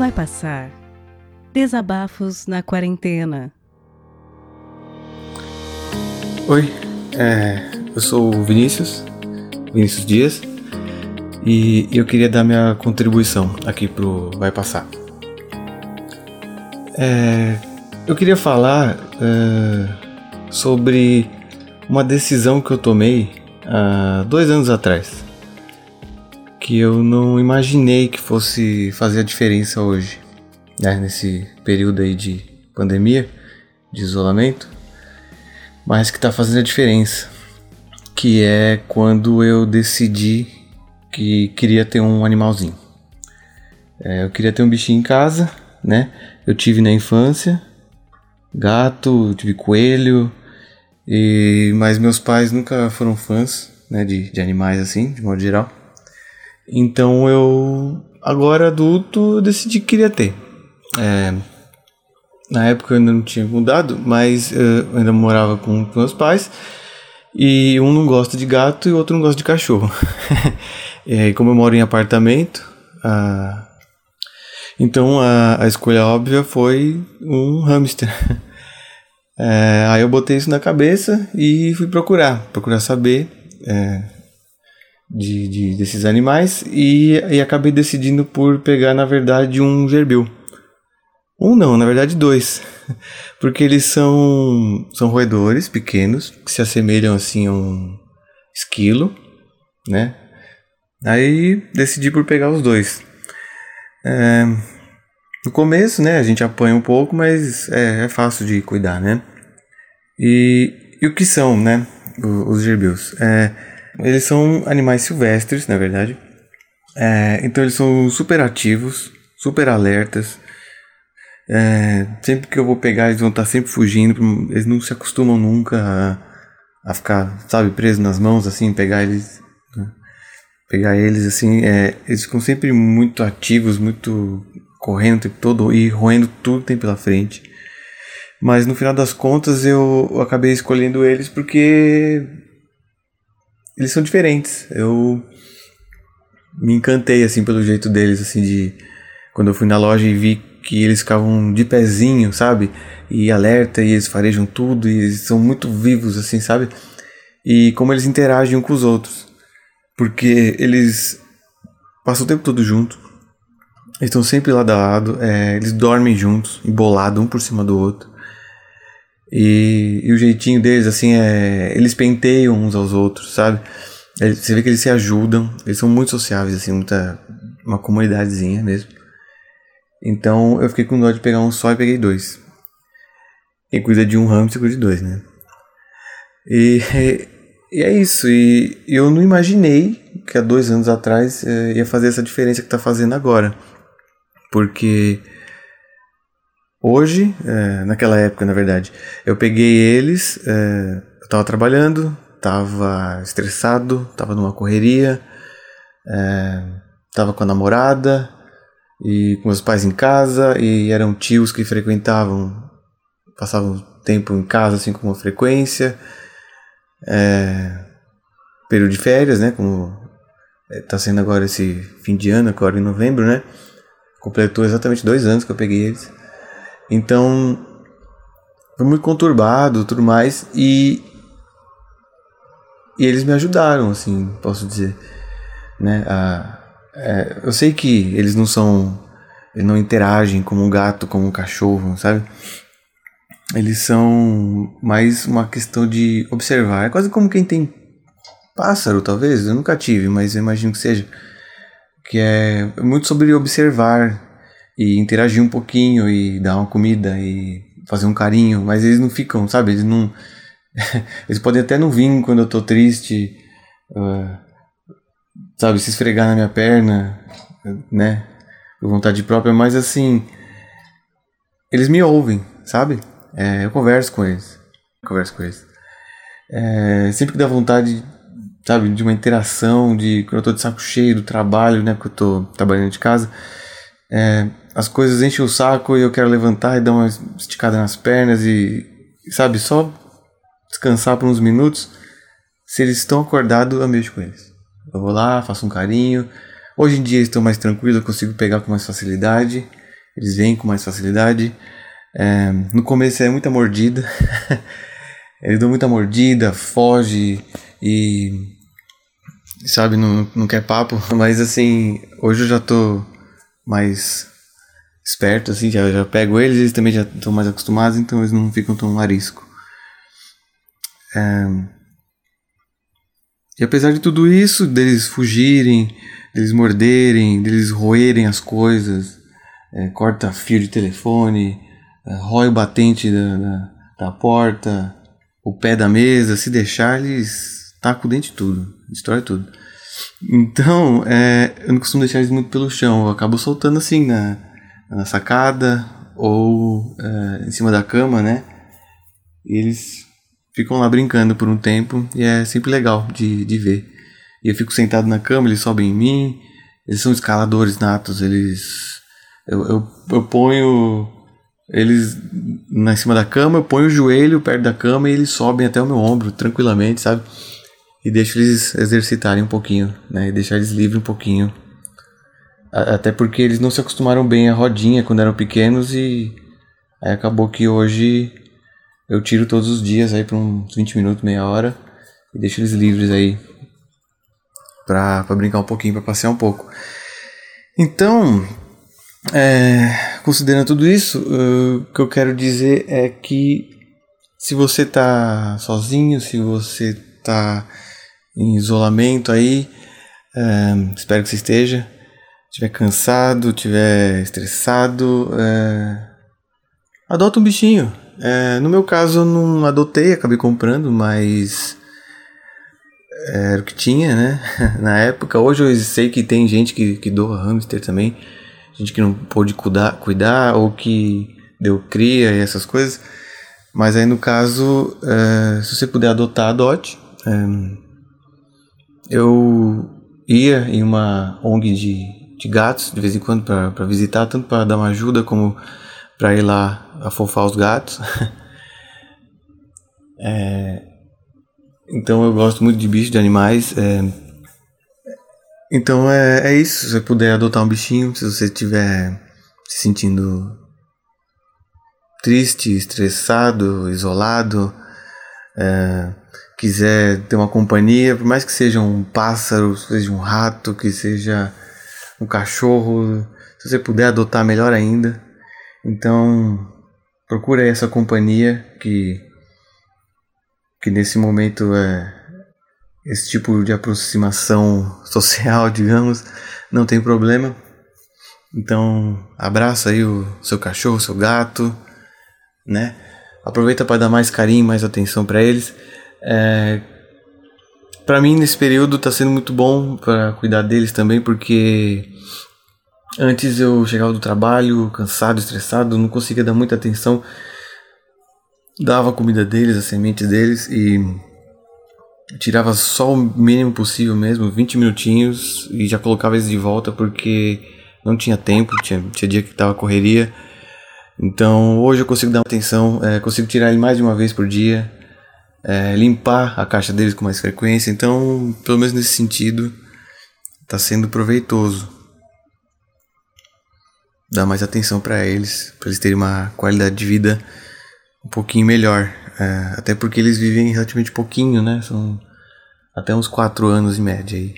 Vai passar. Desabafos na quarentena. Oi, é, eu sou o Vinícius, Vinícius Dias, e eu queria dar minha contribuição aqui pro Vai Passar. É, eu queria falar é, sobre uma decisão que eu tomei há dois anos atrás, que eu não imaginei que fosse fazer a diferença hoje, né, nesse período aí de pandemia, de isolamento, mas que está fazendo a diferença, que é quando eu decidi que queria ter um animalzinho. É, eu queria ter um bichinho em casa, né? Eu tive na infância gato, tive coelho, e mas meus pais nunca foram fãs, né, de, de animais assim, de modo geral. Então eu agora adulto decidi que queria ter. É, na época eu ainda não tinha mudado, mas eu ainda morava com, com meus pais. E um não gosta de gato e o outro não gosta de cachorro. e como eu moro em apartamento, a, então a, a escolha óbvia foi um hamster. É, aí eu botei isso na cabeça e fui procurar, procurar saber é, de, de, desses animais e, e acabei decidindo por pegar, na verdade, um gerbil. Um não, na verdade dois. Porque eles são, são roedores pequenos, que se assemelham assim a um esquilo, né? Aí decidi por pegar os dois. É, no começo, né, a gente apanha um pouco, mas é, é fácil de cuidar, né? E, e o que são, né, os, os? É, eles são animais silvestres, na verdade. É, então eles são super ativos, super alertas. É, sempre que eu vou pegar, eles vão estar sempre fugindo. Eles não se acostumam nunca a, a ficar, sabe, presos nas mãos, assim, pegar eles pegar eles assim, é, eles ficam sempre muito ativos, muito correndo o tempo todo e roendo tudo que tem pela frente. Mas no final das contas eu acabei escolhendo eles porque eles são diferentes. Eu me encantei assim pelo jeito deles assim de quando eu fui na loja e vi que eles ficavam de pezinho, sabe? E alerta e eles farejam tudo e eles são muito vivos assim, sabe? E como eles interagem um com os outros. Porque eles passam o tempo todo junto. Eles estão sempre lado a lado. É, eles dormem juntos, embolados um por cima do outro. E, e, o jeitinho deles, assim, é. Eles penteiam uns aos outros, sabe? Você vê que eles se ajudam. Eles são muito sociáveis, assim, muita. Uma comunidadezinha mesmo. Então eu fiquei com dó de pegar um só e peguei dois. Quem cuida de um hamster cuida de dois, né? E e é isso. E eu não imaginei que há dois anos atrás é, ia fazer essa diferença que está fazendo agora. Porque hoje, é, naquela época, na verdade, eu peguei eles, é, eu estava trabalhando, estava estressado, estava numa correria, estava com a namorada e com meus pais em casa e eram tios que frequentavam, passavam tempo em casa assim com uma frequência é, período de férias, né? Como está sendo agora esse fim de ano, agora em novembro, né? Completou exatamente dois anos que eu peguei eles. Então, foi muito conturbado tudo mais. E, e eles me ajudaram, assim, posso dizer. Né? A, é, eu sei que eles não são. Eles não interagem como um gato, como um cachorro, sabe? eles são mais uma questão de observar. É quase como quem tem pássaro, talvez. Eu nunca tive, mas eu imagino que seja. Que é muito sobre observar e interagir um pouquinho e dar uma comida e fazer um carinho. Mas eles não ficam, sabe? Eles não. eles podem até não vir quando eu tô triste, uh, sabe? Se esfregar na minha perna, né? Por vontade própria, mas assim. Eles me ouvem, sabe? É, eu converso com eles. Converso com eles. É, sempre que dá vontade, sabe, de uma interação, de quando eu tô de saco cheio do trabalho, né, porque eu tô trabalhando de casa, é, as coisas enchem o saco e eu quero levantar e dar uma esticada nas pernas e, sabe, só descansar por uns minutos. Se eles estão acordados, eu mexo com eles. Eu vou lá, faço um carinho. Hoje em dia estou mais tranquilo, eu consigo pegar com mais facilidade. eles vêm com mais facilidade. É, no começo é muita mordida, eles dão muita mordida, foge e sabe, não, não quer papo, mas assim, hoje eu já tô mais esperto, assim, já, já pego eles, eles também já estão mais acostumados, então eles não ficam tão arisco. É... E apesar de tudo isso, deles fugirem, deles morderem, deles roerem as coisas, é, corta fio de telefone, é, rói o batente da, da, da, porta, o pé da mesa, se deixar, eles tacam o dente tudo, destrói tudo. Então, é, eu não costumo deixar eles muito pelo chão, eu acabo soltando assim na, na sacada ou é, em cima da cama, né? E eles ficam lá brincando por um tempo e é sempre legal de, de ver. E eu fico sentado na cama, eles sobem em mim, eles são escaladores natos, eles. Eu, eu, eu ponho eles na cima da cama, eu ponho o joelho perto da cama e eles sobem até o meu ombro tranquilamente, sabe? E deixo eles exercitarem um pouquinho, né? E deixar eles livres um pouquinho. Até porque eles não se acostumaram bem à rodinha quando eram pequenos e aí acabou que hoje eu tiro todos os dias aí por uns 20 minutos, meia hora e deixo eles livres aí pra, pra brincar um pouquinho, pra passear um pouco. Então, é, considerando tudo isso, o que eu quero dizer é que se você tá sozinho, se você tá em isolamento aí, é, espero que você esteja, estiver cansado, estiver estressado, é, adota um bichinho. É, no meu caso, eu não adotei, acabei comprando, mas era o que tinha, né? Na época. Hoje eu sei que tem gente que, que doa hamster também, gente que não pôde cuidar, cuidar ou que deu cria e essas coisas. Mas aí no caso, é, se você puder adotar, adote. É, eu ia em uma ONG de de gatos de vez em quando para visitar, tanto para dar uma ajuda como para ir lá afofar os gatos. é, então eu gosto muito de bichos, de animais. É, então é, é isso. Se você puder adotar um bichinho, se você estiver se sentindo triste, estressado, isolado, é, quiser ter uma companhia, por mais que seja um pássaro, seja um rato, que seja um cachorro, se você puder adotar, melhor ainda. Então, procura essa companhia que, que nesse momento é esse tipo de aproximação social, digamos, não tem problema. Então, abraça aí o seu cachorro, o seu gato, né? Aproveita para dar mais carinho, mais atenção para eles. É, para mim nesse período tá sendo muito bom para cuidar deles também, porque antes eu chegava do trabalho cansado, estressado, não conseguia dar muita atenção. Dava a comida deles, as sementes deles e tirava só o mínimo possível mesmo, 20 minutinhos e já colocava eles de volta porque não tinha tempo, tinha, tinha dia que tava correria. Então hoje eu consigo dar atenção, é, consigo tirar ele mais de uma vez por dia é, limpar a caixa deles com mais frequência. Então, pelo menos nesse sentido, está sendo proveitoso. Dar mais atenção para eles, para eles terem uma qualidade de vida um pouquinho melhor. É, até porque eles vivem relativamente pouquinho, né? São até uns 4 anos em média aí.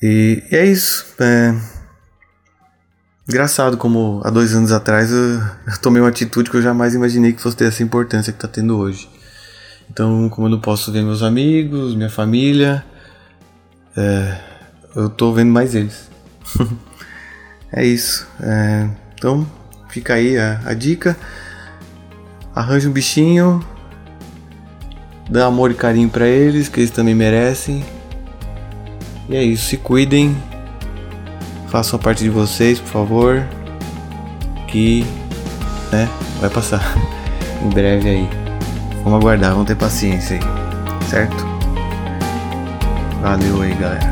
E, e é isso. É, Engraçado como há dois anos atrás eu, eu, tomei uma atitude que eu jamais imaginei que fosse ter essa importância que está tendo hoje. Então, como eu não posso ver meus amigos, minha família, é, eu estou vendo mais eles. é isso. É, então, fica aí a, a dica. Arranje um bichinho, dá amor e carinho para eles, que eles também merecem. E é isso, se cuidem façam a parte de vocês, por favor. Que, né, vai passar em breve aí. Vamos aguardar, vamos ter paciência aí, certo? Valeu aí, galera.